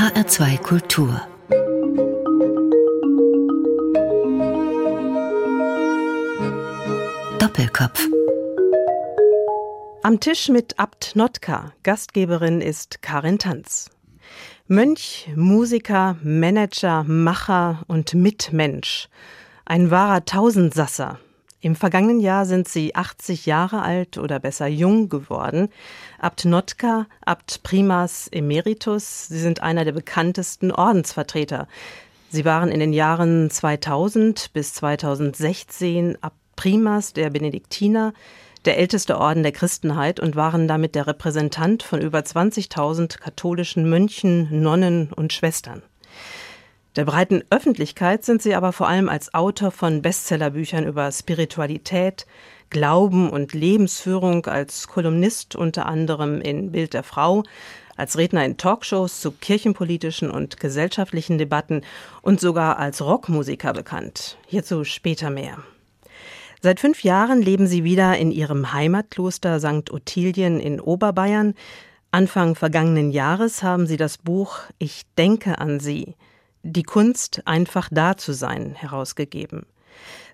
HR2 Kultur Doppelkopf Am Tisch mit Abt Notka. Gastgeberin ist Karin Tanz. Mönch, Musiker, Manager, Macher und Mitmensch. Ein wahrer Tausendsasser. Im vergangenen Jahr sind sie 80 Jahre alt oder besser jung geworden. Abt Notka, Abt Primas Emeritus, sie sind einer der bekanntesten Ordensvertreter. Sie waren in den Jahren 2000 bis 2016 Abt Primas der Benediktiner, der älteste Orden der Christenheit und waren damit der Repräsentant von über 20.000 katholischen Mönchen, Nonnen und Schwestern. Der breiten Öffentlichkeit sind sie aber vor allem als Autor von Bestsellerbüchern über Spiritualität, Glauben und Lebensführung, als Kolumnist unter anderem in Bild der Frau, als Redner in Talkshows zu kirchenpolitischen und gesellschaftlichen Debatten und sogar als Rockmusiker bekannt. Hierzu später mehr. Seit fünf Jahren leben sie wieder in ihrem Heimatkloster St. Ottilien in Oberbayern. Anfang vergangenen Jahres haben sie das Buch Ich denke an sie, die Kunst, einfach da zu sein, herausgegeben.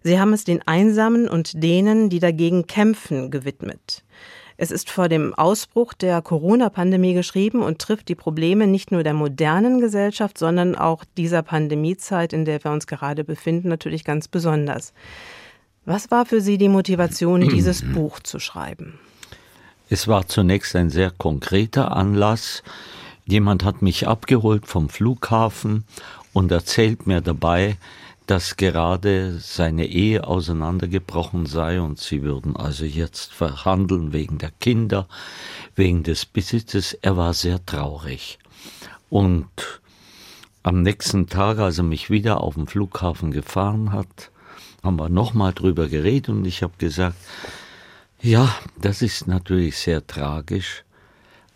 Sie haben es den Einsamen und denen, die dagegen kämpfen, gewidmet. Es ist vor dem Ausbruch der Corona-Pandemie geschrieben und trifft die Probleme nicht nur der modernen Gesellschaft, sondern auch dieser Pandemiezeit, in der wir uns gerade befinden, natürlich ganz besonders. Was war für Sie die Motivation, dieses Buch zu schreiben? Es war zunächst ein sehr konkreter Anlass. Jemand hat mich abgeholt vom Flughafen und erzählt mir dabei, dass gerade seine Ehe auseinandergebrochen sei und sie würden also jetzt verhandeln wegen der Kinder, wegen des Besitzes. Er war sehr traurig. Und am nächsten Tag, als er mich wieder auf dem Flughafen gefahren hat, haben wir nochmal drüber geredet und ich habe gesagt, ja, das ist natürlich sehr tragisch,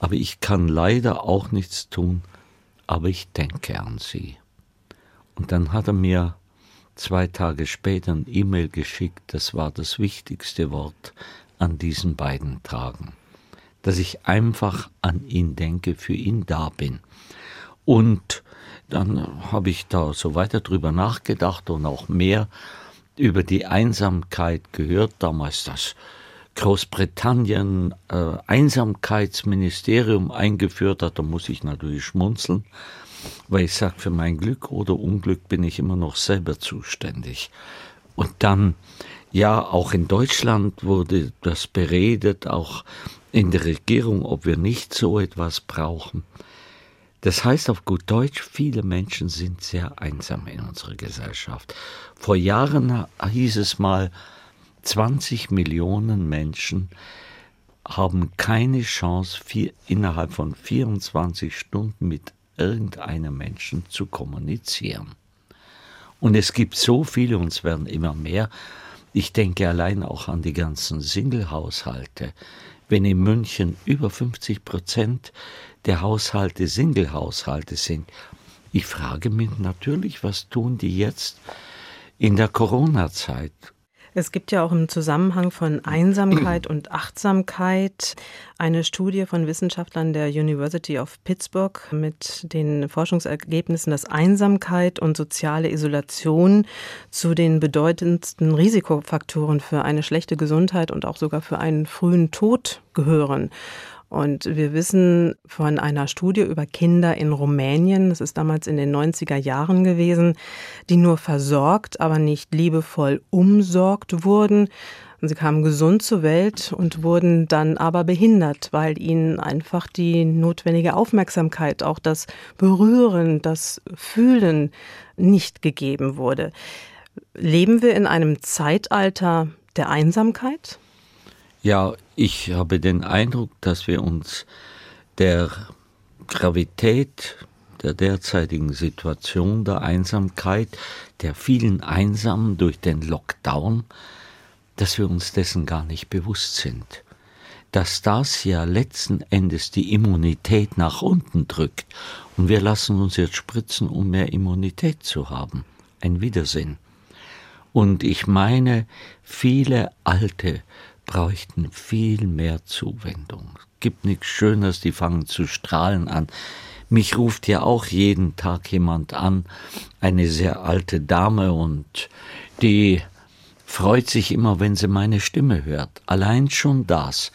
aber ich kann leider auch nichts tun, aber ich denke an sie. Und dann hat er mir zwei Tage später ein E-Mail geschickt, das war das wichtigste Wort an diesen beiden Tagen, dass ich einfach an ihn denke, für ihn da bin. Und dann habe ich da so weiter drüber nachgedacht und auch mehr über die Einsamkeit gehört, damals das Großbritannien äh, Einsamkeitsministerium eingeführt hat, da muss ich natürlich schmunzeln, weil ich sage, für mein Glück oder Unglück bin ich immer noch selber zuständig. Und dann, ja, auch in Deutschland wurde das beredet, auch in der Regierung, ob wir nicht so etwas brauchen. Das heißt auf gut Deutsch, viele Menschen sind sehr einsam in unserer Gesellschaft. Vor Jahren hieß es mal, 20 Millionen Menschen haben keine Chance, vier, innerhalb von 24 Stunden mit irgendeinem Menschen zu kommunizieren. Und es gibt so viele, und es werden immer mehr. Ich denke allein auch an die ganzen Single-Haushalte. Wenn in München über 50 Prozent der Haushalte Single-Haushalte sind. Ich frage mich natürlich, was tun die jetzt in der Corona-Zeit? Es gibt ja auch im Zusammenhang von Einsamkeit und Achtsamkeit eine Studie von Wissenschaftlern der University of Pittsburgh mit den Forschungsergebnissen, dass Einsamkeit und soziale Isolation zu den bedeutendsten Risikofaktoren für eine schlechte Gesundheit und auch sogar für einen frühen Tod gehören. Und wir wissen von einer Studie über Kinder in Rumänien, das ist damals in den 90er Jahren gewesen, die nur versorgt, aber nicht liebevoll umsorgt wurden. Sie kamen gesund zur Welt und wurden dann aber behindert, weil ihnen einfach die notwendige Aufmerksamkeit, auch das Berühren, das Fühlen nicht gegeben wurde. Leben wir in einem Zeitalter der Einsamkeit? Ja, ich habe den Eindruck, dass wir uns der Gravität der derzeitigen Situation der Einsamkeit, der vielen Einsamen durch den Lockdown, dass wir uns dessen gar nicht bewusst sind. Dass das ja letzten Endes die Immunität nach unten drückt und wir lassen uns jetzt spritzen, um mehr Immunität zu haben. Ein Widersinn. Und ich meine, viele alte bräuchten viel mehr Zuwendung. Gibt nichts Schönes, die fangen zu strahlen an. Mich ruft ja auch jeden Tag jemand an, eine sehr alte Dame und die freut sich immer, wenn sie meine Stimme hört. Allein schon das.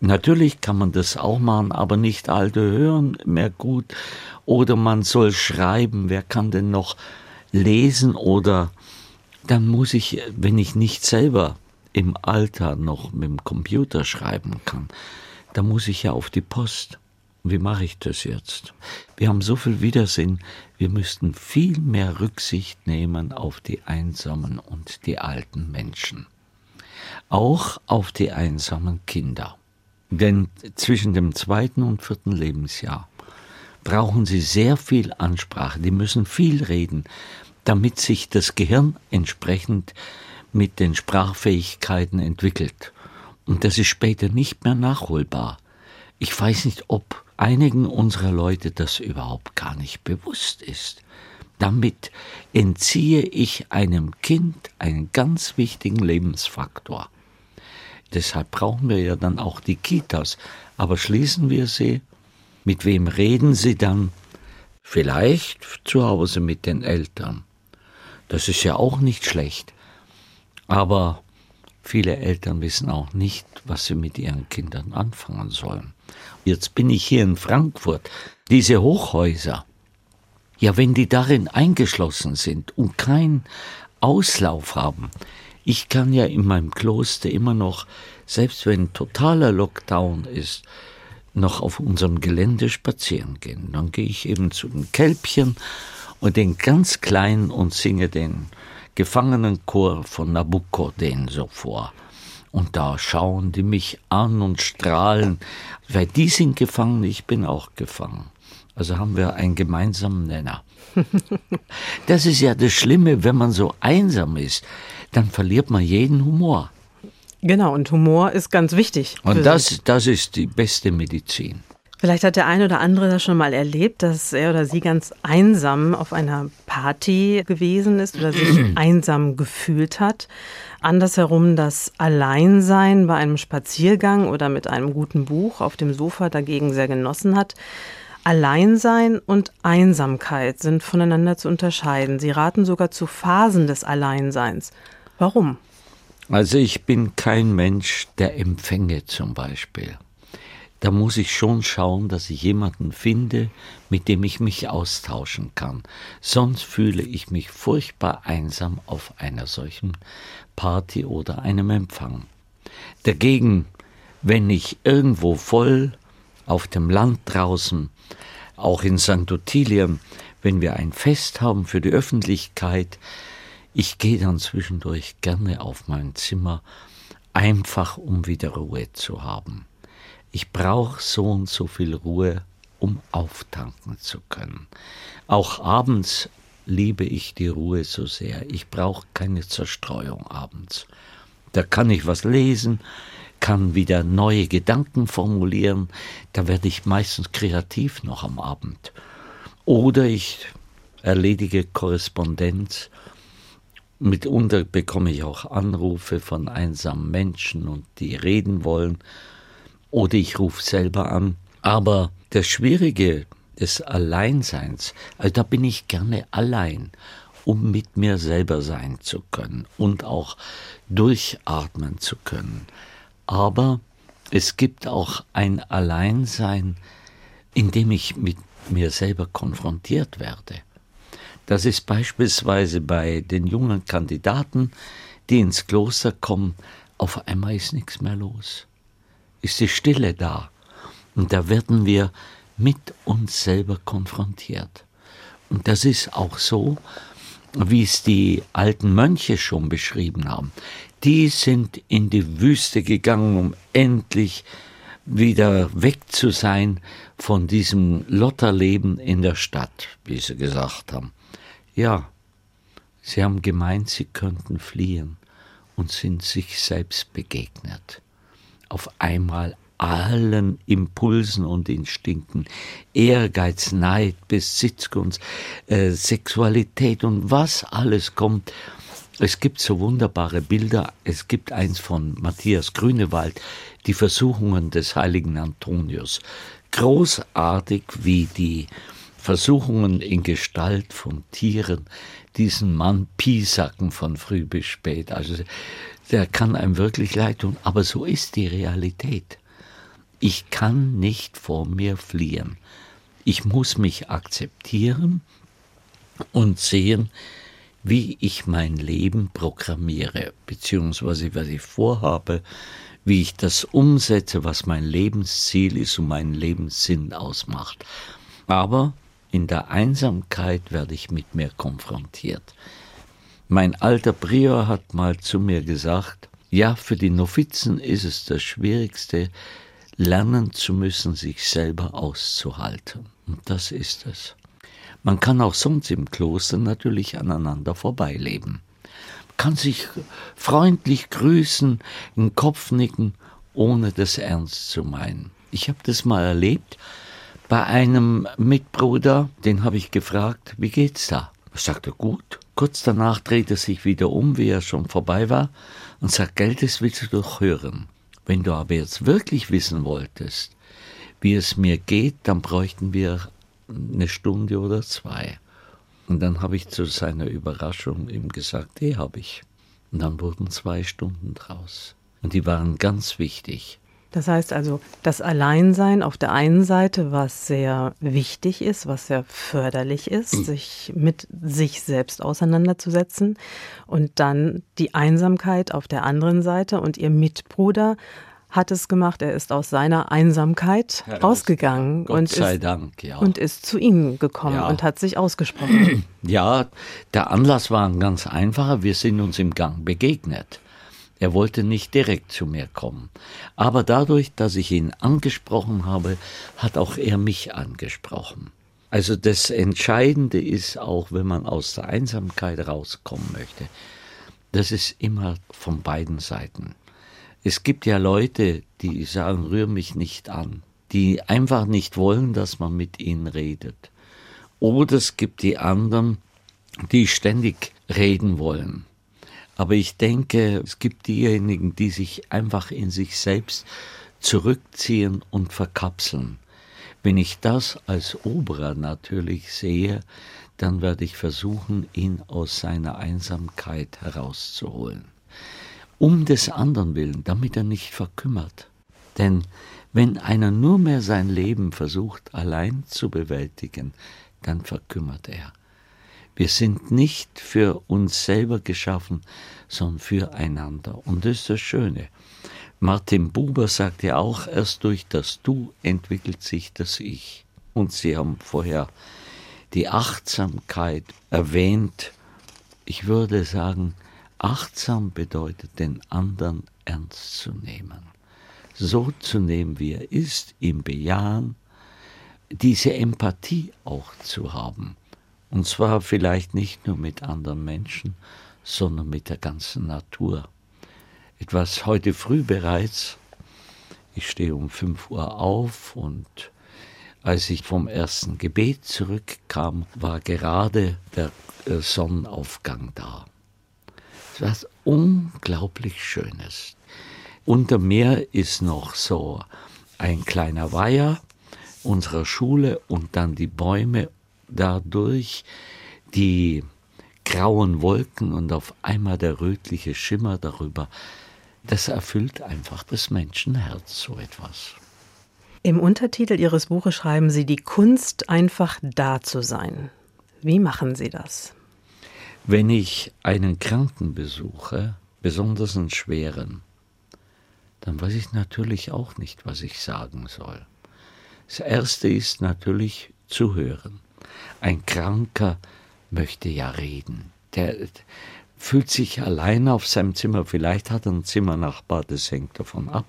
Natürlich kann man das auch machen, aber nicht alte hören mehr gut. Oder man soll schreiben. Wer kann denn noch lesen? Oder dann muss ich, wenn ich nicht selber im Alter noch mit dem Computer schreiben kann, dann muss ich ja auf die Post. Wie mache ich das jetzt? Wir haben so viel Widersinn, wir müssten viel mehr Rücksicht nehmen auf die einsamen und die alten Menschen. Auch auf die einsamen Kinder. Denn zwischen dem zweiten und vierten Lebensjahr brauchen sie sehr viel Ansprache, die müssen viel reden, damit sich das Gehirn entsprechend mit den Sprachfähigkeiten entwickelt. Und das ist später nicht mehr nachholbar. Ich weiß nicht, ob einigen unserer Leute das überhaupt gar nicht bewusst ist. Damit entziehe ich einem Kind einen ganz wichtigen Lebensfaktor. Deshalb brauchen wir ja dann auch die Kitas. Aber schließen wir sie. Mit wem reden sie dann? Vielleicht zu Hause mit den Eltern. Das ist ja auch nicht schlecht. Aber viele Eltern wissen auch nicht, was sie mit ihren Kindern anfangen sollen. Jetzt bin ich hier in Frankfurt. Diese Hochhäuser, ja, wenn die darin eingeschlossen sind und keinen Auslauf haben, ich kann ja in meinem Kloster immer noch, selbst wenn totaler Lockdown ist, noch auf unserem Gelände spazieren gehen. Dann gehe ich eben zu den Kälbchen und den ganz Kleinen und singe den Gefangenenchor von Nabucco den so vor. Und da schauen die mich an und strahlen, weil die sind gefangen, ich bin auch gefangen. Also haben wir einen gemeinsamen Nenner. Das ist ja das Schlimme, wenn man so einsam ist, dann verliert man jeden Humor. Genau, und Humor ist ganz wichtig. Und das, das ist die beste Medizin. Vielleicht hat der eine oder andere das schon mal erlebt, dass er oder sie ganz einsam auf einer Party gewesen ist oder sich einsam gefühlt hat. Andersherum das Alleinsein bei einem Spaziergang oder mit einem guten Buch auf dem Sofa dagegen sehr genossen hat. Alleinsein und Einsamkeit sind voneinander zu unterscheiden. Sie raten sogar zu Phasen des Alleinseins. Warum? Also ich bin kein Mensch, der empfänge zum Beispiel. Da muss ich schon schauen, dass ich jemanden finde, mit dem ich mich austauschen kann. Sonst fühle ich mich furchtbar einsam auf einer solchen Party oder einem Empfang. Dagegen, wenn ich irgendwo voll auf dem Land draußen, auch in St. Ottilien, wenn wir ein Fest haben für die Öffentlichkeit, ich gehe dann zwischendurch gerne auf mein Zimmer, einfach um wieder Ruhe zu haben. Ich brauche so und so viel Ruhe, um auftanken zu können. Auch abends liebe ich die Ruhe so sehr. Ich brauche keine Zerstreuung abends. Da kann ich was lesen, kann wieder neue Gedanken formulieren. Da werde ich meistens kreativ noch am Abend. Oder ich erledige Korrespondenz. Mitunter bekomme ich auch Anrufe von einsamen Menschen und die reden wollen. Oder ich rufe selber an. Aber das Schwierige des Alleinseins, also da bin ich gerne allein, um mit mir selber sein zu können und auch durchatmen zu können. Aber es gibt auch ein Alleinsein, in dem ich mit mir selber konfrontiert werde. Das ist beispielsweise bei den jungen Kandidaten, die ins Kloster kommen, auf einmal ist nichts mehr los. Ist die Stille da. Und da werden wir mit uns selber konfrontiert. Und das ist auch so, wie es die alten Mönche schon beschrieben haben. Die sind in die Wüste gegangen, um endlich wieder weg zu sein von diesem Lotterleben in der Stadt, wie sie gesagt haben. Ja, sie haben gemeint, sie könnten fliehen und sind sich selbst begegnet. Auf einmal allen Impulsen und Instinkten, Ehrgeiz, Neid, Besitzgunst, äh, Sexualität und was alles kommt. Es gibt so wunderbare Bilder. Es gibt eins von Matthias Grünewald, die Versuchungen des heiligen Antonius. Großartig, wie die Versuchungen in Gestalt von Tieren, diesen Mann piesacken von früh bis spät. Also der kann einem wirklich leid tun, aber so ist die Realität. Ich kann nicht vor mir fliehen. Ich muss mich akzeptieren und sehen, wie ich mein Leben programmiere, beziehungsweise was ich vorhabe, wie ich das umsetze, was mein Lebensziel ist und meinen Lebenssinn ausmacht. Aber in der Einsamkeit werde ich mit mir konfrontiert. Mein alter Prior hat mal zu mir gesagt, ja, für die Novizen ist es das Schwierigste, lernen zu müssen, sich selber auszuhalten. Und das ist es. Man kann auch sonst im Kloster natürlich aneinander vorbeileben. Man kann sich freundlich grüßen, den Kopf nicken, ohne das ernst zu meinen. Ich habe das mal erlebt bei einem Mitbruder, den habe ich gefragt, wie geht's da? Er sagte, gut. Kurz danach dreht er sich wieder um, wie er schon vorbei war, und sagt, Geld, das willst du doch hören. Wenn du aber jetzt wirklich wissen wolltest, wie es mir geht, dann bräuchten wir eine Stunde oder zwei. Und dann habe ich zu seiner Überraschung ihm gesagt, die habe ich. Und dann wurden zwei Stunden draus. Und die waren ganz wichtig. Das heißt also, das Alleinsein auf der einen Seite, was sehr wichtig ist, was sehr förderlich ist, mhm. sich mit sich selbst auseinanderzusetzen. Und dann die Einsamkeit auf der anderen Seite. Und ihr Mitbruder hat es gemacht. Er ist aus seiner Einsamkeit Heraus. rausgegangen und, ist, Dank, ja. und ist zu Ihnen gekommen ja. und hat sich ausgesprochen. Ja, der Anlass war ein ganz einfacher. Wir sind uns im Gang begegnet. Er wollte nicht direkt zu mir kommen. Aber dadurch, dass ich ihn angesprochen habe, hat auch er mich angesprochen. Also das Entscheidende ist auch, wenn man aus der Einsamkeit rauskommen möchte, das ist immer von beiden Seiten. Es gibt ja Leute, die sagen, rühr mich nicht an, die einfach nicht wollen, dass man mit ihnen redet. Oder es gibt die anderen, die ständig reden wollen. Aber ich denke, es gibt diejenigen, die sich einfach in sich selbst zurückziehen und verkapseln. Wenn ich das als Oberer natürlich sehe, dann werde ich versuchen, ihn aus seiner Einsamkeit herauszuholen. Um des anderen willen, damit er nicht verkümmert. Denn wenn einer nur mehr sein Leben versucht allein zu bewältigen, dann verkümmert er. Wir sind nicht für uns selber geschaffen, sondern füreinander. Und das ist das Schöne. Martin Buber sagt ja auch, erst durch das Du entwickelt sich das Ich. Und Sie haben vorher die Achtsamkeit erwähnt. Ich würde sagen, achtsam bedeutet, den anderen ernst zu nehmen. So zu nehmen, wie er ist, ihm bejahen, diese Empathie auch zu haben. Und zwar vielleicht nicht nur mit anderen Menschen, sondern mit der ganzen Natur. Etwas heute früh bereits, ich stehe um 5 Uhr auf und als ich vom ersten Gebet zurückkam, war gerade der äh, Sonnenaufgang da. Es war was unglaublich Schönes. Unter mir ist noch so ein kleiner Weiher unserer Schule und dann die Bäume dadurch die grauen Wolken und auf einmal der rötliche Schimmer darüber, das erfüllt einfach das Menschenherz so etwas. Im Untertitel Ihres Buches schreiben Sie die Kunst, einfach da zu sein. Wie machen Sie das? Wenn ich einen Kranken besuche, besonders einen schweren, dann weiß ich natürlich auch nicht, was ich sagen soll. Das Erste ist natürlich zu hören. Ein Kranker möchte ja reden. Der fühlt sich allein auf seinem Zimmer. Vielleicht hat er einen Zimmernachbar, das hängt davon ab.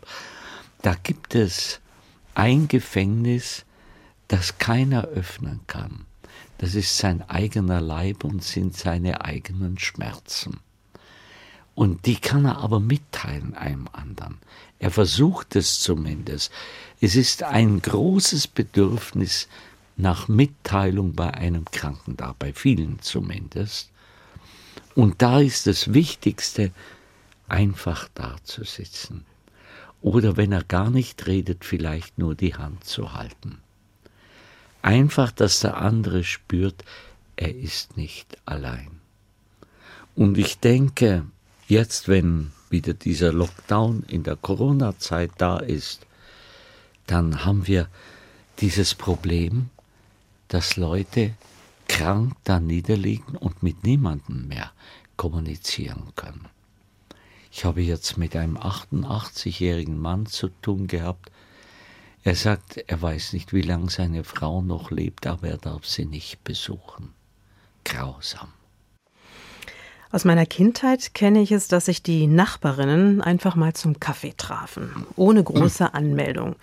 Da gibt es ein Gefängnis, das keiner öffnen kann. Das ist sein eigener Leib und sind seine eigenen Schmerzen. Und die kann er aber mitteilen einem anderen. Er versucht es zumindest. Es ist ein großes Bedürfnis nach Mitteilung bei einem Kranken da, bei vielen zumindest. Und da ist das Wichtigste, einfach da zu sitzen. Oder wenn er gar nicht redet, vielleicht nur die Hand zu halten. Einfach, dass der andere spürt, er ist nicht allein. Und ich denke, jetzt, wenn wieder dieser Lockdown in der Corona-Zeit da ist, dann haben wir dieses Problem, dass Leute krank da niederliegen und mit niemandem mehr kommunizieren können. Ich habe jetzt mit einem 88-jährigen Mann zu tun gehabt. Er sagt, er weiß nicht, wie lange seine Frau noch lebt, aber er darf sie nicht besuchen. Grausam. Aus meiner Kindheit kenne ich es, dass sich die Nachbarinnen einfach mal zum Kaffee trafen, ohne große Anmeldung.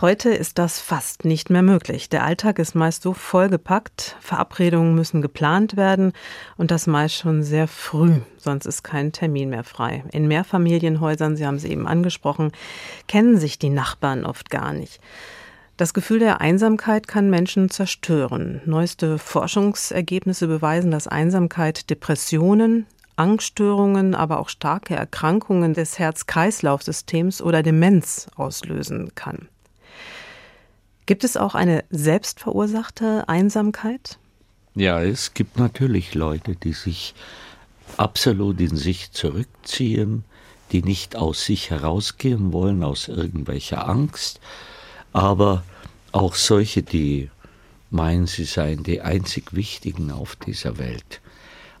Heute ist das fast nicht mehr möglich. Der Alltag ist meist so vollgepackt, Verabredungen müssen geplant werden und das meist schon sehr früh, sonst ist kein Termin mehr frei. In Mehrfamilienhäusern, Sie haben es eben angesprochen, kennen sich die Nachbarn oft gar nicht. Das Gefühl der Einsamkeit kann Menschen zerstören. Neueste Forschungsergebnisse beweisen, dass Einsamkeit Depressionen, Angststörungen, aber auch starke Erkrankungen des Herz-Kreislauf-Systems oder Demenz auslösen kann. Gibt es auch eine selbstverursachte Einsamkeit? Ja, es gibt natürlich Leute, die sich absolut in sich zurückziehen, die nicht aus sich herausgehen wollen, aus irgendwelcher Angst, aber auch solche, die meinen, sie seien die einzig Wichtigen auf dieser Welt.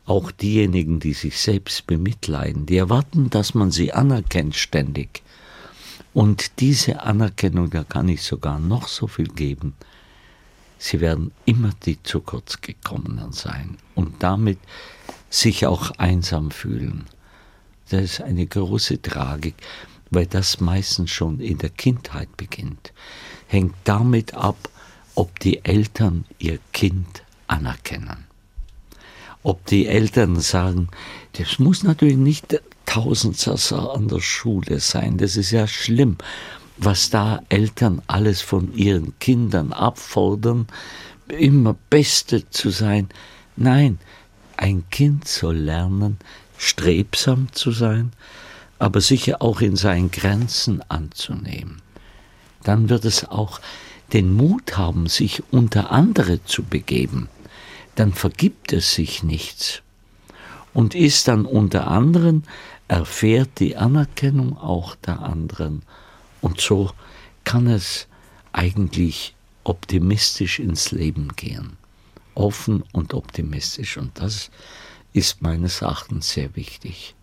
Auch diejenigen, die sich selbst bemitleiden, die erwarten, dass man sie anerkennt ständig. Und diese Anerkennung, da kann ich sogar noch so viel geben. Sie werden immer die zu kurz gekommenen sein und damit sich auch einsam fühlen. Das ist eine große Tragik, weil das meistens schon in der Kindheit beginnt. Hängt damit ab, ob die Eltern ihr Kind anerkennen. Ob die Eltern sagen, das muss natürlich nicht Tausendsasser an der Schule sein. Das ist ja schlimm, was da Eltern alles von ihren Kindern abfordern, immer Beste zu sein. Nein, ein Kind soll lernen, strebsam zu sein, aber sicher auch in seinen Grenzen anzunehmen. Dann wird es auch den Mut haben, sich unter andere zu begeben. Dann vergibt es sich nichts und ist dann unter anderen erfährt die Anerkennung auch der anderen. Und so kann es eigentlich optimistisch ins Leben gehen. Offen und optimistisch. Und das ist meines Erachtens sehr wichtig.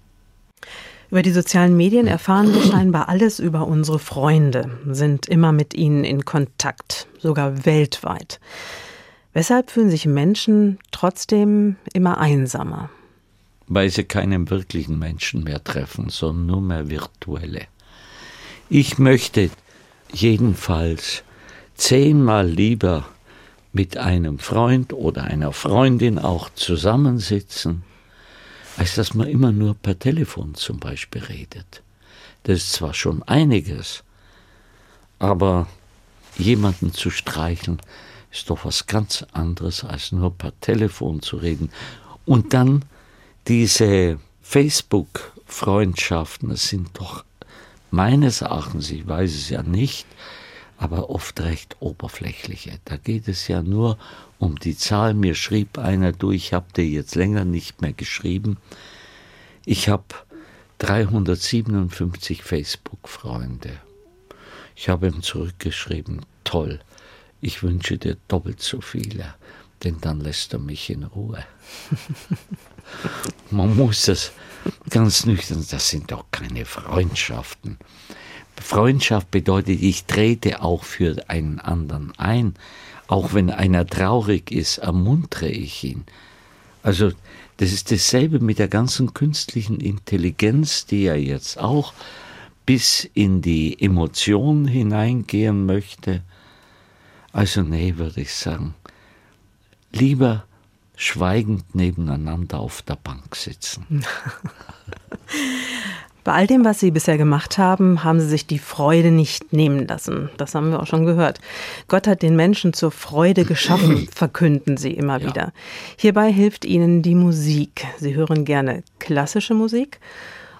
Über die sozialen Medien erfahren wir scheinbar alles über unsere Freunde, sind immer mit ihnen in Kontakt, sogar weltweit. Weshalb fühlen sich Menschen trotzdem immer einsamer? Weil sie keinen wirklichen Menschen mehr treffen, sondern nur mehr virtuelle. Ich möchte jedenfalls zehnmal lieber mit einem Freund oder einer Freundin auch zusammensitzen, als dass man immer nur per Telefon zum Beispiel redet. Das ist zwar schon einiges, aber jemanden zu streicheln ist doch was ganz anderes, als nur per Telefon zu reden. Und dann diese Facebook-Freundschaften, sind doch meines Erachtens, ich weiß es ja nicht, aber oft recht oberflächliche. Da geht es ja nur um die Zahl. Mir schrieb einer, du, ich habe dir jetzt länger nicht mehr geschrieben. Ich habe 357 Facebook-Freunde. Ich habe ihm zurückgeschrieben, toll, ich wünsche dir doppelt so viele, denn dann lässt er mich in Ruhe. Man muss das ganz nüchtern, das sind doch keine Freundschaften. Freundschaft bedeutet, ich trete auch für einen anderen ein. Auch wenn einer traurig ist, ermuntere ich ihn. Also das ist dasselbe mit der ganzen künstlichen Intelligenz, die ja jetzt auch bis in die Emotionen hineingehen möchte. Also nee, würde ich sagen, lieber schweigend nebeneinander auf der Bank sitzen. Bei all dem, was Sie bisher gemacht haben, haben Sie sich die Freude nicht nehmen lassen. Das haben wir auch schon gehört. Gott hat den Menschen zur Freude geschaffen, verkünden Sie immer ja. wieder. Hierbei hilft Ihnen die Musik. Sie hören gerne klassische Musik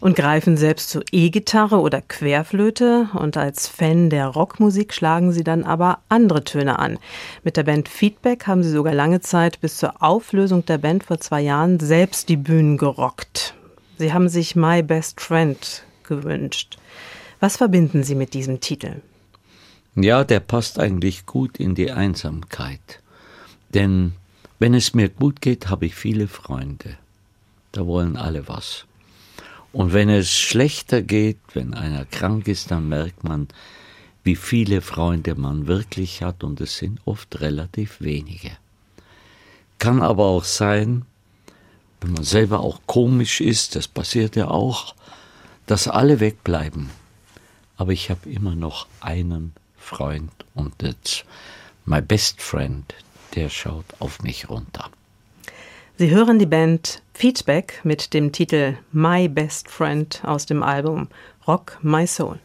und greifen selbst zur E-Gitarre oder Querflöte und als Fan der Rockmusik schlagen sie dann aber andere Töne an. Mit der Band Feedback haben sie sogar lange Zeit bis zur Auflösung der Band vor zwei Jahren selbst die Bühnen gerockt. Sie haben sich My Best Friend gewünscht. Was verbinden Sie mit diesem Titel? Ja, der passt eigentlich gut in die Einsamkeit. Denn wenn es mir gut geht, habe ich viele Freunde. Da wollen alle was. Und wenn es schlechter geht, wenn einer krank ist, dann merkt man, wie viele Freunde man wirklich hat und es sind oft relativ wenige. Kann aber auch sein, wenn man selber auch komisch ist, das passiert ja auch, dass alle wegbleiben. Aber ich habe immer noch einen Freund und that's my best friend, der schaut auf mich runter. Sie hören die Band Feedback mit dem Titel My Best Friend aus dem Album Rock My Soul.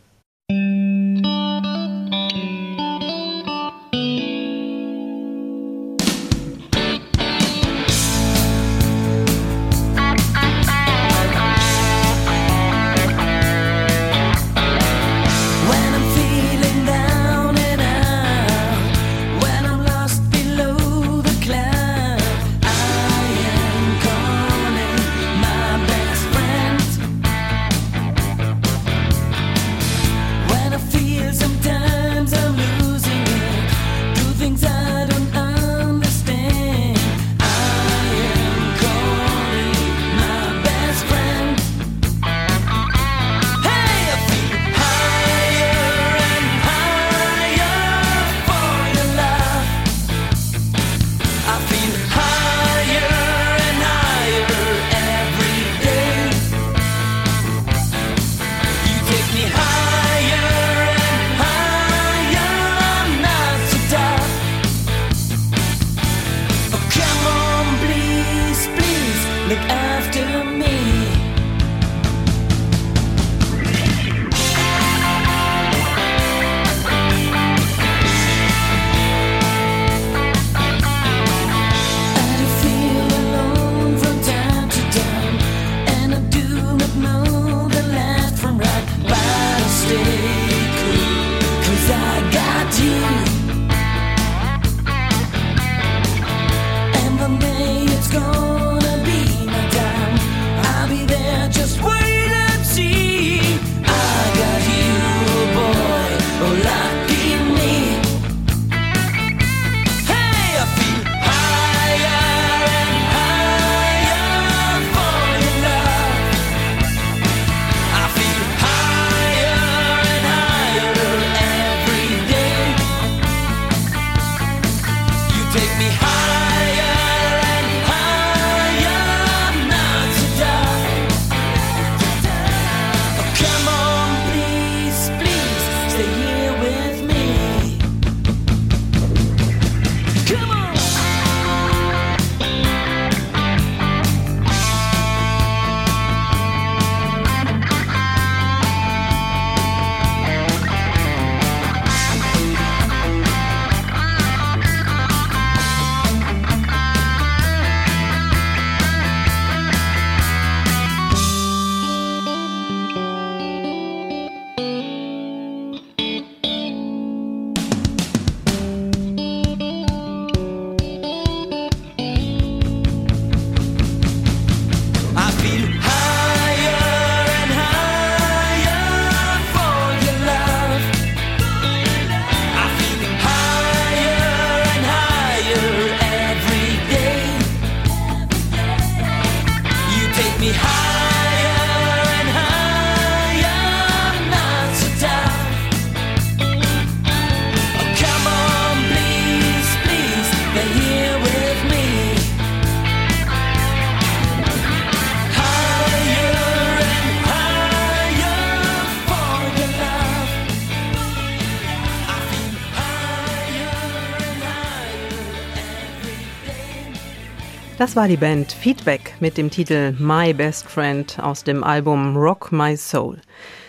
Das war die Band Feedback mit dem Titel My Best Friend aus dem Album Rock My Soul.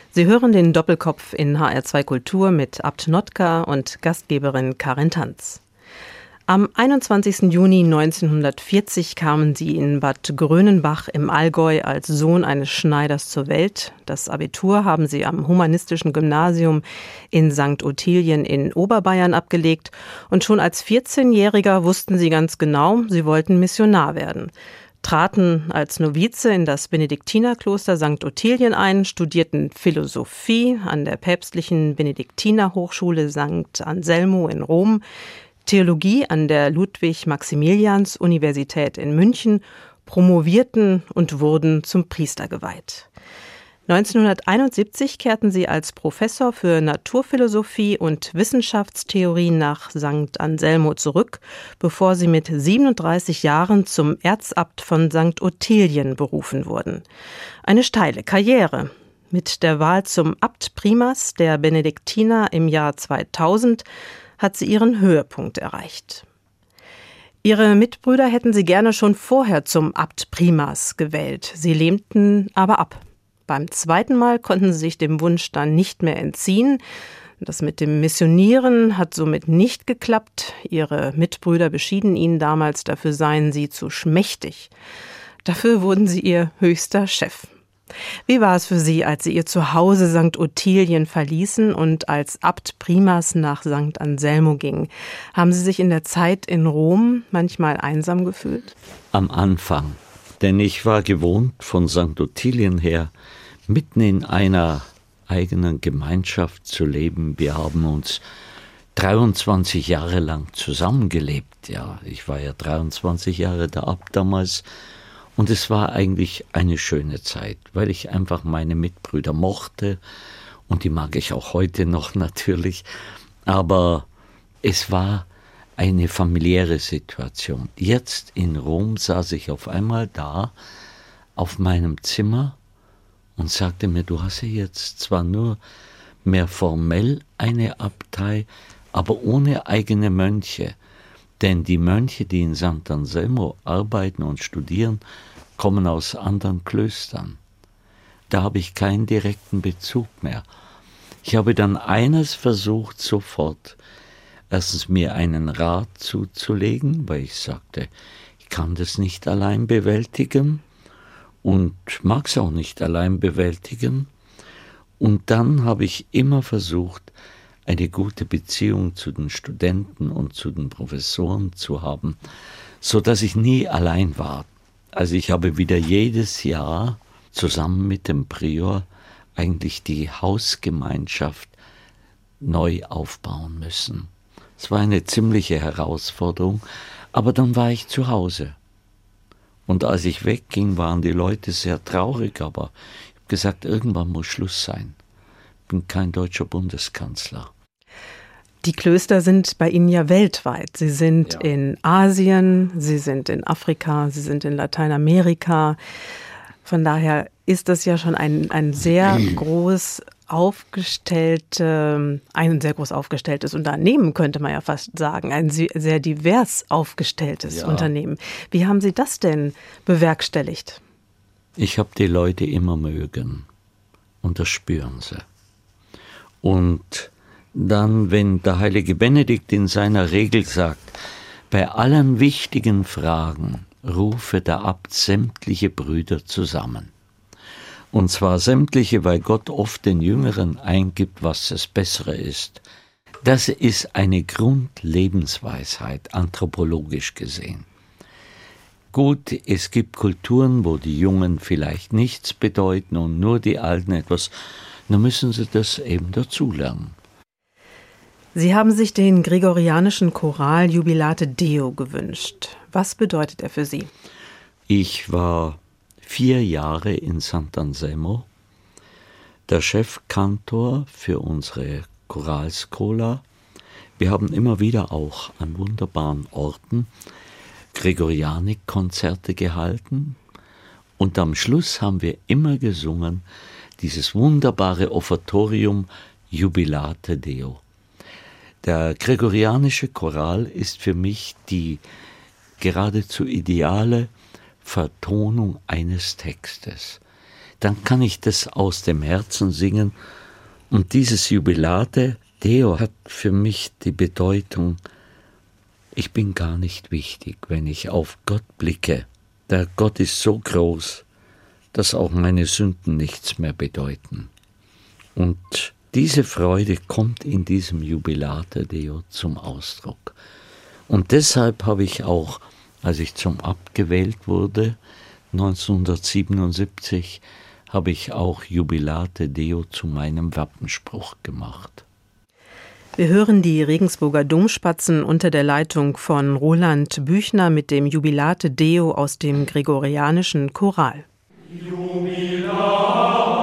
Sie hören den Doppelkopf in HR2 Kultur mit Abt Notka und Gastgeberin Karin Tanz. Am 21. Juni 1940 kamen sie in Bad Grönenbach im Allgäu als Sohn eines Schneiders zur Welt. Das Abitur haben sie am Humanistischen Gymnasium in St. Ottilien in Oberbayern abgelegt und schon als 14-Jähriger wussten sie ganz genau, sie wollten Missionar werden traten als Novize in das Benediktinerkloster St. Ottilien ein, studierten Philosophie an der päpstlichen Benediktinerhochschule St. Anselmo in Rom, Theologie an der Ludwig-Maximilians-Universität in München, promovierten und wurden zum Priester geweiht. 1971 kehrten sie als Professor für Naturphilosophie und Wissenschaftstheorie nach St. Anselmo zurück, bevor sie mit 37 Jahren zum Erzabt von St. Ottilien berufen wurden. Eine steile Karriere. Mit der Wahl zum Abt Primas der Benediktiner im Jahr 2000 hat sie ihren Höhepunkt erreicht. Ihre Mitbrüder hätten sie gerne schon vorher zum Abt Primas gewählt. Sie lehnten aber ab. Beim zweiten Mal konnten sie sich dem Wunsch dann nicht mehr entziehen. Das mit dem Missionieren hat somit nicht geklappt. Ihre Mitbrüder beschieden ihnen damals, dafür seien sie zu schmächtig. Dafür wurden sie ihr höchster Chef. Wie war es für Sie, als Sie Ihr Zuhause St. Ottilien verließen und als Abt Primas nach St. Anselmo gingen? Haben Sie sich in der Zeit in Rom manchmal einsam gefühlt? Am Anfang. Denn ich war gewohnt, von St. Ottilien her mitten in einer eigenen Gemeinschaft zu leben. Wir haben uns 23 Jahre lang zusammengelebt. Ja, ich war ja 23 Jahre der Abt damals und es war eigentlich eine schöne Zeit, weil ich einfach meine Mitbrüder mochte und die mag ich auch heute noch natürlich. Aber es war eine familiäre Situation. Jetzt in Rom saß ich auf einmal da auf meinem Zimmer und sagte mir, du hast ja jetzt zwar nur mehr formell eine Abtei, aber ohne eigene Mönche. Denn die Mönche, die in St. Anselmo arbeiten und studieren, kommen aus anderen Klöstern. Da habe ich keinen direkten Bezug mehr. Ich habe dann eines versucht sofort, erstens mir einen Rat zuzulegen, weil ich sagte, ich kann das nicht allein bewältigen und mag es auch nicht allein bewältigen. Und dann habe ich immer versucht, eine gute Beziehung zu den Studenten und zu den Professoren zu haben, so dass ich nie allein war. Also ich habe wieder jedes Jahr zusammen mit dem Prior eigentlich die Hausgemeinschaft neu aufbauen müssen. Es war eine ziemliche Herausforderung, aber dann war ich zu Hause. Und als ich wegging, waren die Leute sehr traurig, aber ich habe gesagt, irgendwann muss Schluss sein. Ich bin kein deutscher Bundeskanzler. Die Klöster sind bei Ihnen ja weltweit. Sie sind ja. in Asien, Sie sind in Afrika, Sie sind in Lateinamerika. Von daher ist das ja schon ein, ein sehr groß aufgestellte, ein sehr groß aufgestelltes Unternehmen, könnte man ja fast sagen. Ein sehr divers aufgestelltes ja. Unternehmen. Wie haben Sie das denn bewerkstelligt? Ich habe die Leute immer mögen. Und das spüren sie. Und dann, wenn der heilige Benedikt in seiner Regel sagt, bei allen wichtigen Fragen rufe der Abt sämtliche Brüder zusammen. Und zwar sämtliche, weil Gott oft den Jüngeren eingibt, was das Bessere ist. Das ist eine Grundlebensweisheit, anthropologisch gesehen. Gut, es gibt Kulturen, wo die Jungen vielleicht nichts bedeuten und nur die Alten etwas, dann müssen sie das eben dazulernen. Sie haben sich den gregorianischen Choral Jubilate Deo gewünscht. Was bedeutet er für Sie? Ich war vier Jahre in Sant'Anselmo, der Chefkantor für unsere Choralskola. Wir haben immer wieder auch an wunderbaren Orten Gregorianik-Konzerte gehalten und am Schluss haben wir immer gesungen dieses wunderbare Offertorium Jubilate Deo. Der gregorianische Choral ist für mich die geradezu ideale Vertonung eines Textes. Dann kann ich das aus dem Herzen singen und dieses Jubilate Deo hat für mich die Bedeutung ich bin gar nicht wichtig, wenn ich auf Gott blicke. Der Gott ist so groß, dass auch meine Sünden nichts mehr bedeuten. Und diese Freude kommt in diesem Jubilate Deo zum Ausdruck. Und deshalb habe ich auch, als ich zum Abt gewählt wurde, 1977, habe ich auch Jubilate Deo zu meinem Wappenspruch gemacht. Wir hören die Regensburger Domspatzen unter der Leitung von Roland Büchner mit dem Jubilate Deo aus dem gregorianischen Choral. Jubilate.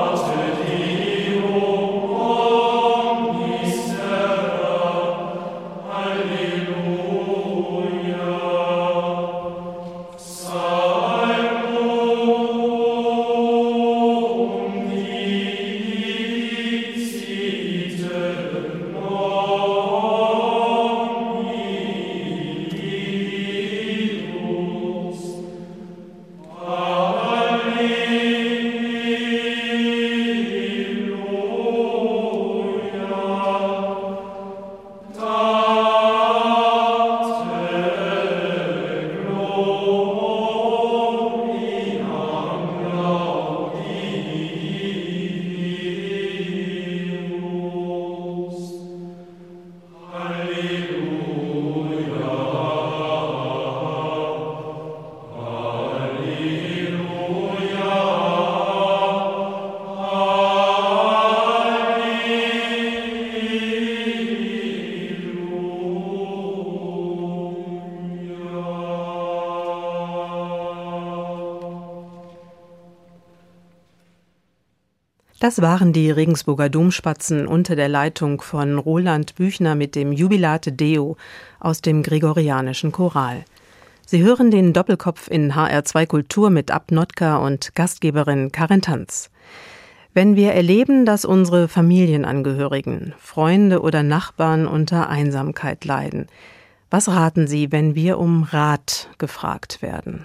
Das waren die Regensburger Domspatzen unter der Leitung von Roland Büchner mit dem Jubilate Deo aus dem gregorianischen Choral. Sie hören den Doppelkopf in HR2 Kultur mit Ab Notka und Gastgeberin Karin Tanz. Wenn wir erleben, dass unsere Familienangehörigen, Freunde oder Nachbarn unter Einsamkeit leiden, was raten Sie, wenn wir um Rat gefragt werden?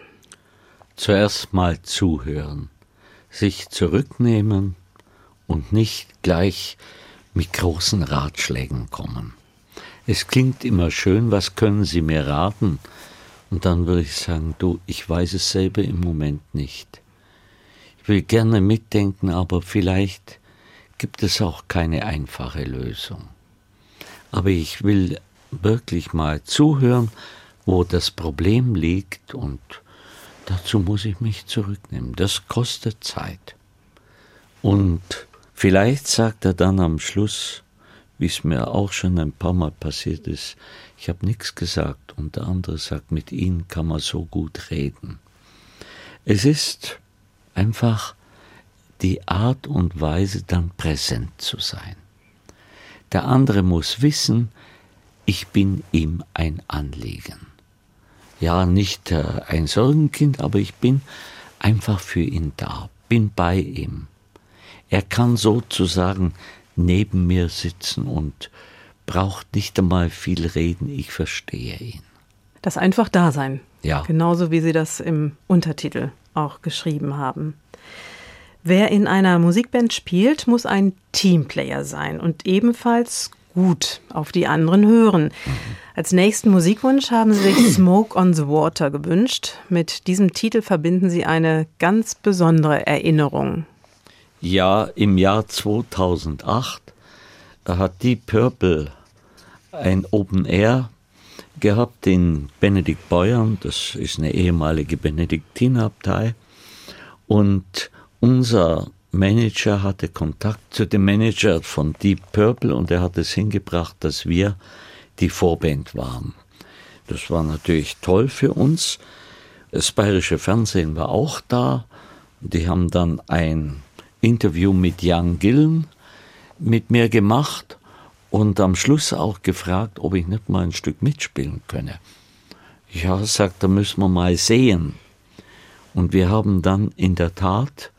Zuerst mal zuhören, sich zurücknehmen und nicht gleich mit großen Ratschlägen kommen. Es klingt immer schön, was können Sie mir raten? Und dann würde ich sagen, du, ich weiß es selber im Moment nicht. Ich will gerne mitdenken, aber vielleicht gibt es auch keine einfache Lösung. Aber ich will wirklich mal zuhören, wo das Problem liegt und dazu muss ich mich zurücknehmen. Das kostet Zeit. Und Vielleicht sagt er dann am Schluss, wie es mir auch schon ein paar Mal passiert ist, ich habe nichts gesagt und der andere sagt, mit Ihnen kann man so gut reden. Es ist einfach die Art und Weise, dann präsent zu sein. Der andere muss wissen, ich bin ihm ein Anliegen. Ja, nicht äh, ein Sorgenkind, aber ich bin einfach für ihn da, bin bei ihm. Er kann sozusagen neben mir sitzen und braucht nicht einmal viel reden, ich verstehe ihn. Das einfach Dasein. Ja. Genauso wie Sie das im Untertitel auch geschrieben haben. Wer in einer Musikband spielt, muss ein Teamplayer sein und ebenfalls gut auf die anderen hören. Mhm. Als nächsten Musikwunsch haben Sie sich Smoke on the Water gewünscht. Mit diesem Titel verbinden Sie eine ganz besondere Erinnerung. Ja, im Jahr 2008 hat Deep Purple ein Open Air gehabt in Benedikt Beuern, das ist eine ehemalige Benediktinerabtei. Und unser Manager hatte Kontakt zu dem Manager von Deep Purple und er hat es hingebracht, dass wir die Vorband waren. Das war natürlich toll für uns. Das bayerische Fernsehen war auch da. Die haben dann ein Interview mit Jan Gillen mit mir gemacht und am Schluss auch gefragt, ob ich nicht mal ein Stück mitspielen könne. Ja, sagt, da müssen wir mal sehen. Und wir haben dann in der Tat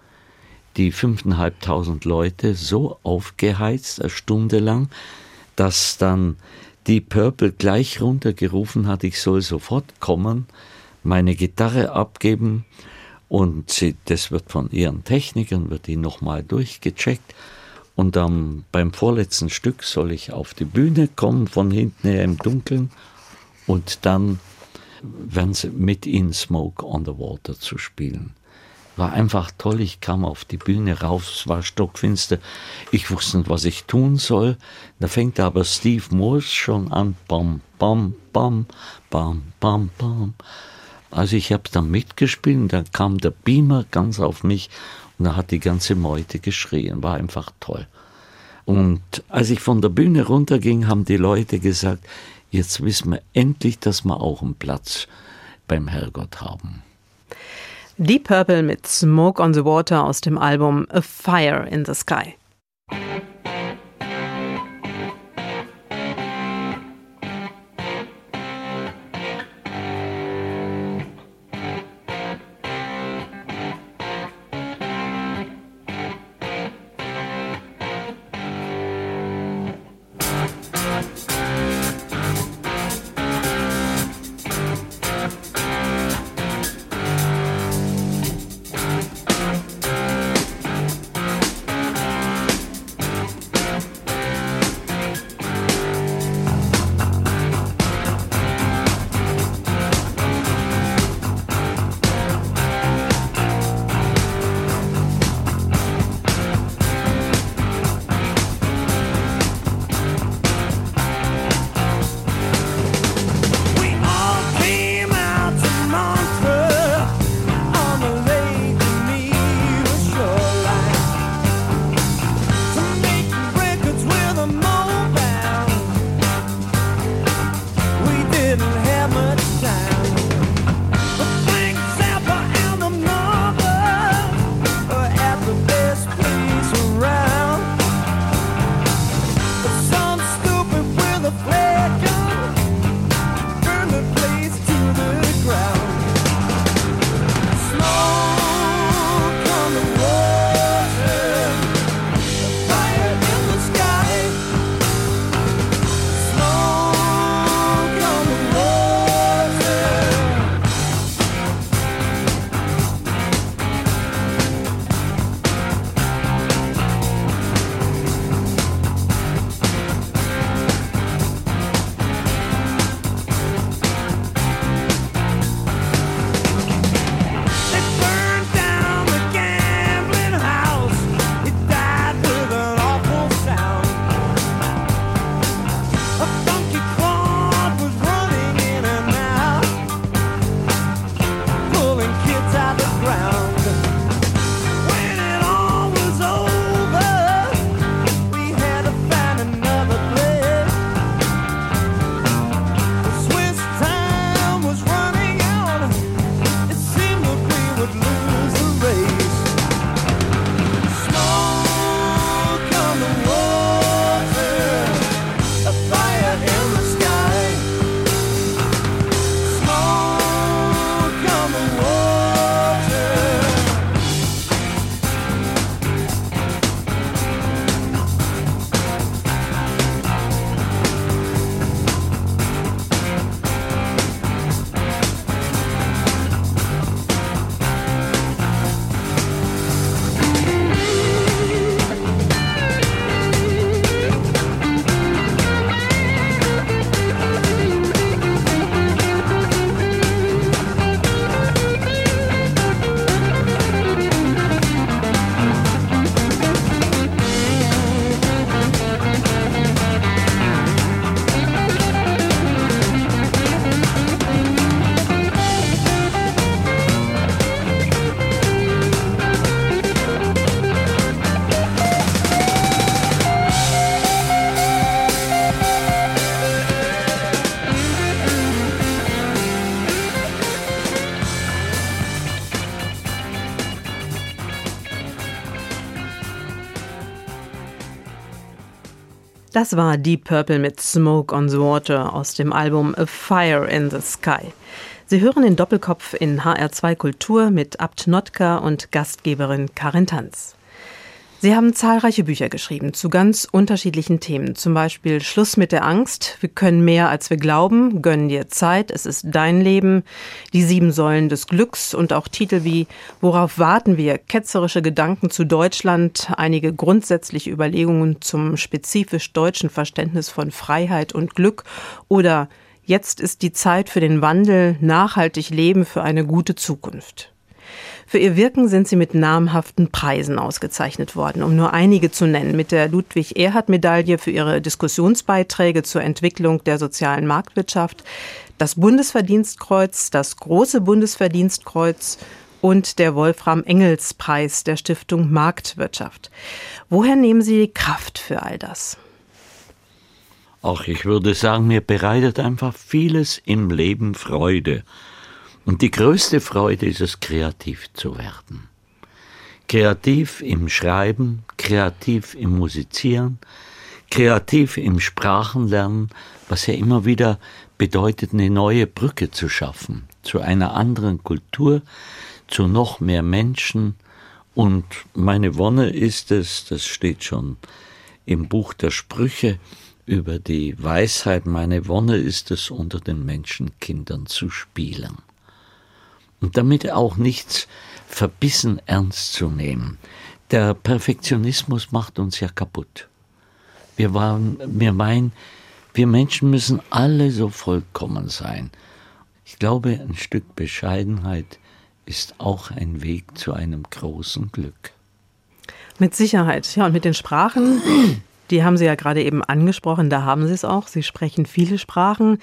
die fünfeinhalbtausend Leute so aufgeheizt, eine Stunde lang, dass dann die Purple gleich runtergerufen hat, ich soll sofort kommen, meine Gitarre abgeben und sie, das wird von ihren Technikern, wird die nochmal durchgecheckt. Und dann beim vorletzten Stück soll ich auf die Bühne kommen, von hinten her im Dunkeln. und dann wenn sie mit in Smoke on the Water zu spielen. War einfach toll. Ich kam auf die Bühne rauf, es war stockfinster. Ich wusste nicht, was ich tun soll. Da fängt aber Steve Morse schon an. Bam, bam, bam, bam, bam, bam. Also ich habe dann mitgespielt und dann kam der Beamer ganz auf mich und da hat die ganze Meute geschrien. War einfach toll. Und als ich von der Bühne runterging, haben die Leute gesagt, jetzt wissen wir endlich, dass wir auch einen Platz beim Herrgott haben. Deep Purple mit Smoke on the Water aus dem Album A Fire in the Sky. Das war Deep Purple mit Smoke on the Water aus dem Album A Fire in the Sky. Sie hören den Doppelkopf in HR2 Kultur mit Abt Notka und Gastgeberin Karin Tanz. Sie haben zahlreiche Bücher geschrieben zu ganz unterschiedlichen Themen. Zum Beispiel Schluss mit der Angst. Wir können mehr als wir glauben. Gönnen dir Zeit. Es ist dein Leben. Die sieben Säulen des Glücks und auch Titel wie Worauf warten wir? Ketzerische Gedanken zu Deutschland. Einige grundsätzliche Überlegungen zum spezifisch deutschen Verständnis von Freiheit und Glück oder Jetzt ist die Zeit für den Wandel, nachhaltig leben für eine gute Zukunft. Für ihr Wirken sind sie mit namhaften Preisen ausgezeichnet worden, um nur einige zu nennen. Mit der Ludwig-Erhard-Medaille für ihre Diskussionsbeiträge zur Entwicklung der sozialen Marktwirtschaft, das Bundesverdienstkreuz, das große Bundesverdienstkreuz und der Wolfram Engels Preis der Stiftung Marktwirtschaft. Woher nehmen Sie Kraft für all das? Auch ich würde sagen, mir bereitet einfach vieles im Leben Freude. Und die größte Freude ist es, kreativ zu werden. Kreativ im Schreiben, kreativ im Musizieren, kreativ im Sprachenlernen, was ja immer wieder bedeutet, eine neue Brücke zu schaffen zu einer anderen Kultur, zu noch mehr Menschen. Und meine Wonne ist es, das steht schon im Buch der Sprüche, über die Weisheit, meine Wonne ist es, unter den Menschenkindern zu spielen. Und damit auch nichts verbissen ernst zu nehmen. Der Perfektionismus macht uns ja kaputt. Wir, waren, wir meinen, wir Menschen müssen alle so vollkommen sein. Ich glaube, ein Stück Bescheidenheit ist auch ein Weg zu einem großen Glück. Mit Sicherheit. Ja, und mit den Sprachen die haben Sie ja gerade eben angesprochen, da haben Sie es auch. Sie sprechen viele Sprachen.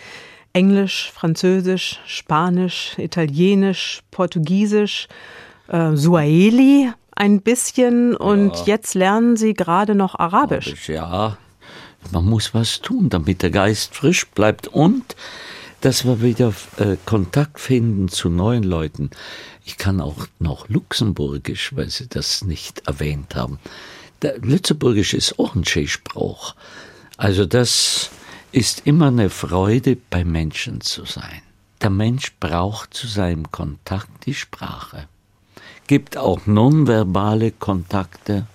Englisch, Französisch, Spanisch, Italienisch, Portugiesisch, äh, Suaheli ein bisschen und ja. jetzt lernen Sie gerade noch Arabisch. Arabisch. Ja, man muss was tun, damit der Geist frisch bleibt und dass wir wieder äh, Kontakt finden zu neuen Leuten. Ich kann auch noch Luxemburgisch, weil Sie das nicht erwähnt haben. Der Lützeburgisch ist auch ein Skisspruch. Also das ist immer eine Freude, bei Menschen zu sein. Der Mensch braucht zu seinem Kontakt die Sprache. Gibt auch nonverbale Kontakte,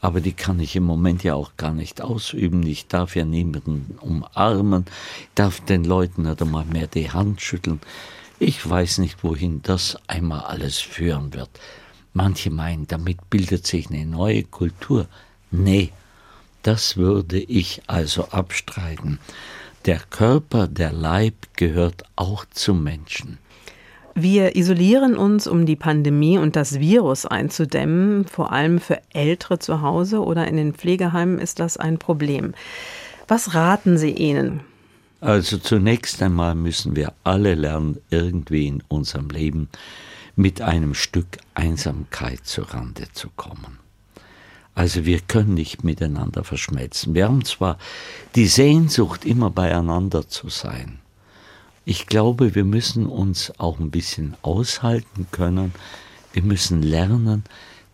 aber die kann ich im Moment ja auch gar nicht ausüben. Ich darf ja niemanden umarmen, darf den Leuten nicht einmal mehr die Hand schütteln. Ich weiß nicht, wohin das einmal alles führen wird. Manche meinen, damit bildet sich eine neue Kultur. Nee, das würde ich also abstreiten. Der Körper, der Leib gehört auch zum Menschen. Wir isolieren uns, um die Pandemie und das Virus einzudämmen. Vor allem für Ältere zu Hause oder in den Pflegeheimen ist das ein Problem. Was raten Sie ihnen? Also zunächst einmal müssen wir alle lernen, irgendwie in unserem Leben mit einem Stück Einsamkeit zurande zu kommen. Also wir können nicht miteinander verschmelzen. Wir haben zwar die Sehnsucht, immer beieinander zu sein. Ich glaube, wir müssen uns auch ein bisschen aushalten können. Wir müssen lernen,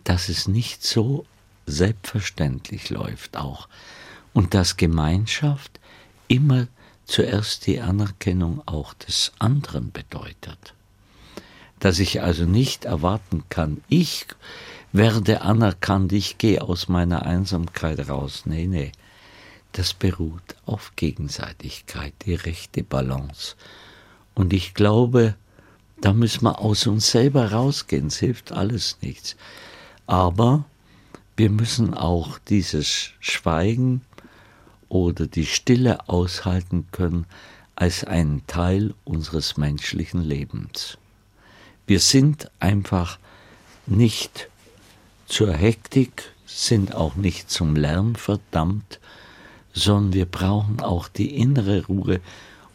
dass es nicht so selbstverständlich läuft auch. Und dass Gemeinschaft immer zuerst die Anerkennung auch des anderen bedeutet dass ich also nicht erwarten kann, ich werde anerkannt, ich gehe aus meiner Einsamkeit raus. Nee, nee. Das beruht auf Gegenseitigkeit, die rechte Balance. Und ich glaube, da müssen wir aus uns selber rausgehen, es hilft alles nichts. Aber wir müssen auch dieses Schweigen oder die Stille aushalten können als einen Teil unseres menschlichen Lebens. Wir sind einfach nicht zur Hektik, sind auch nicht zum Lärm verdammt, sondern wir brauchen auch die innere Ruhe,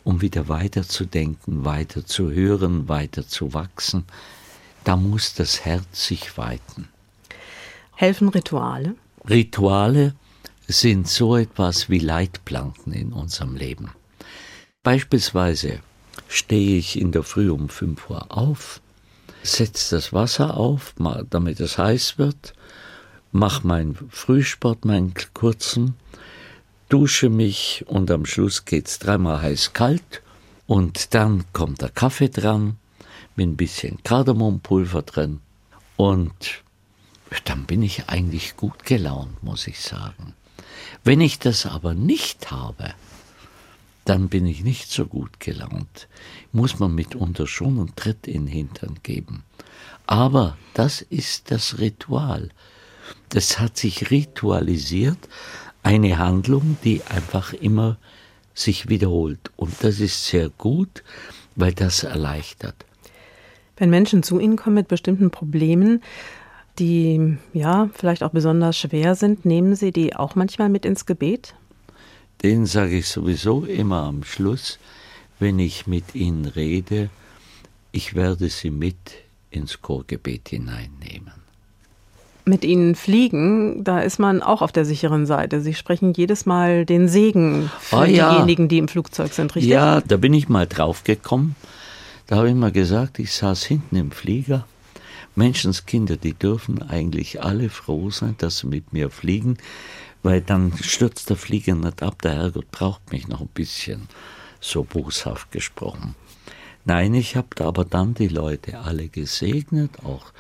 um wieder weiterzudenken, weiter zu hören, weiter zu wachsen. Da muss das Herz sich weiten. Helfen Rituale? Rituale sind so etwas wie Leitplanken in unserem Leben. Beispielsweise stehe ich in der Früh um 5 Uhr auf, setze das Wasser auf, damit es heiß wird, mache meinen Frühsport, meinen kurzen, dusche mich und am Schluss geht's dreimal heiß kalt. Und dann kommt der Kaffee dran mit ein bisschen Kardemompulver drin. Und dann bin ich eigentlich gut gelaunt, muss ich sagen. Wenn ich das aber nicht habe, dann bin ich nicht so gut gelaunt. Muss man mitunter schon einen Tritt in den Hintern geben. Aber das ist das Ritual. Das hat sich ritualisiert, eine Handlung, die einfach immer sich wiederholt. Und das ist sehr gut, weil das erleichtert. Wenn Menschen zu Ihnen kommen mit bestimmten Problemen, die ja vielleicht auch besonders schwer sind, nehmen Sie die auch manchmal mit ins Gebet? Den sage ich sowieso immer am Schluss, wenn ich mit ihnen rede, ich werde sie mit ins Chorgebet hineinnehmen. Mit ihnen fliegen, da ist man auch auf der sicheren Seite. Sie sprechen jedes Mal den Segen für oh, ja. diejenigen, die im Flugzeug sind, richtig? Ja, da bin ich mal drauf gekommen. Da habe ich mal gesagt, ich saß hinten im Flieger. Menschenskinder, die dürfen eigentlich alle froh sein, dass sie mit mir fliegen, weil dann stürzt der Flieger nicht ab. Der Herrgott braucht mich noch ein bisschen, so boshaft gesprochen. Nein, ich habe aber dann die Leute alle gesegnet, auch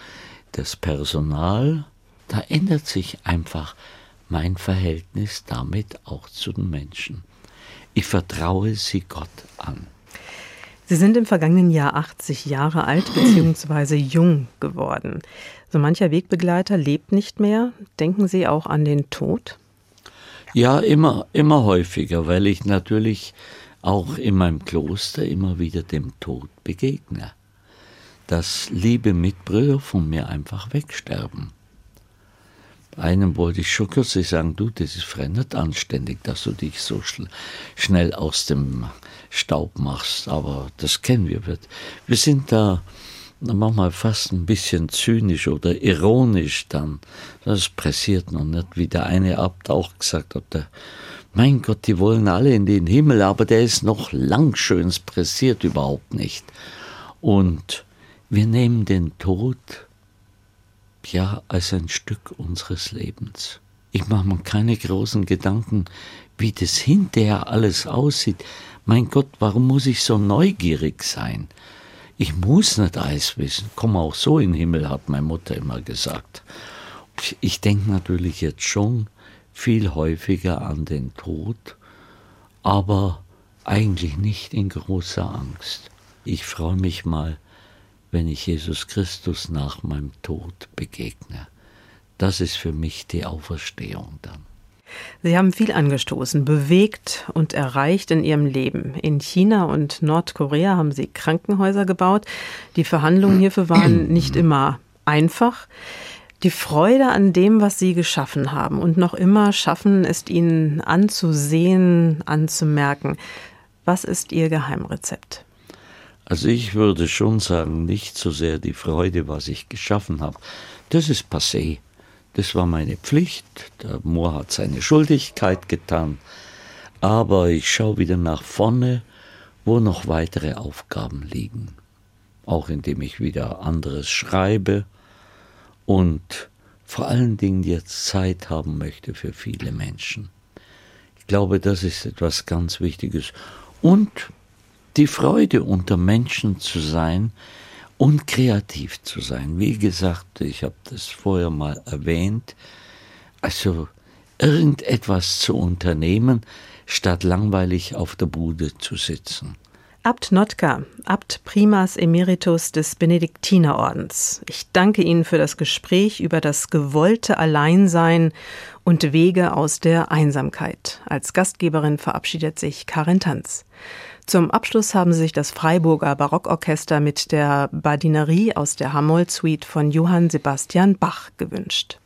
das Personal. Da ändert sich einfach mein Verhältnis damit auch zu den Menschen. Ich vertraue sie Gott an. Sie sind im vergangenen Jahr 80 Jahre alt bzw. jung geworden. So mancher Wegbegleiter lebt nicht mehr. Denken Sie auch an den Tod? Ja, immer, immer häufiger, weil ich natürlich auch in meinem Kloster immer wieder dem Tod begegne. Dass liebe Mitbrüder von mir einfach wegsterben. Einem wollte ich schon kürzlich sagen, du, das ist frei nicht anständig, dass du dich so schnell aus dem Staub machst, aber das kennen wir. Wir sind da manchmal fast ein bisschen zynisch oder ironisch dann. Das pressiert noch nicht, wie der eine Abt auch gesagt hat, der, mein Gott, die wollen alle in den Himmel, aber der ist noch lang schön, es pressiert überhaupt nicht. Und wir nehmen den Tod ja als ein Stück unseres Lebens. Ich mache mir keine großen Gedanken, wie das hinterher alles aussieht. Mein Gott, warum muss ich so neugierig sein? Ich muss nicht alles wissen. Komm auch so in den Himmel, hat meine Mutter immer gesagt. Ich denke natürlich jetzt schon viel häufiger an den Tod, aber eigentlich nicht in großer Angst. Ich freue mich mal, wenn ich Jesus Christus nach meinem Tod begegne. Das ist für mich die Auferstehung dann. Sie haben viel angestoßen, bewegt und erreicht in Ihrem Leben. In China und Nordkorea haben Sie Krankenhäuser gebaut. Die Verhandlungen hierfür waren nicht immer einfach. Die Freude an dem, was Sie geschaffen haben und noch immer schaffen, ist Ihnen anzusehen, anzumerken. Was ist Ihr Geheimrezept? Also ich würde schon sagen, nicht so sehr die Freude, was ich geschaffen habe. Das ist passé. Das war meine Pflicht. Der Moor hat seine Schuldigkeit getan. Aber ich schaue wieder nach vorne, wo noch weitere Aufgaben liegen. Auch indem ich wieder anderes schreibe und vor allen Dingen jetzt Zeit haben möchte für viele Menschen. Ich glaube, das ist etwas ganz Wichtiges. Und die Freude unter Menschen zu sein, und kreativ zu sein. Wie gesagt, ich habe das vorher mal erwähnt, also irgendetwas zu unternehmen, statt langweilig auf der Bude zu sitzen. Abt Notka, Abt Primas Emeritus des Benediktinerordens. Ich danke Ihnen für das Gespräch über das gewollte Alleinsein und Wege aus der Einsamkeit. Als Gastgeberin verabschiedet sich Karin Tanz. Zum Abschluss haben sich das Freiburger Barockorchester mit der Badinerie aus der Hamold-Suite von Johann Sebastian Bach gewünscht.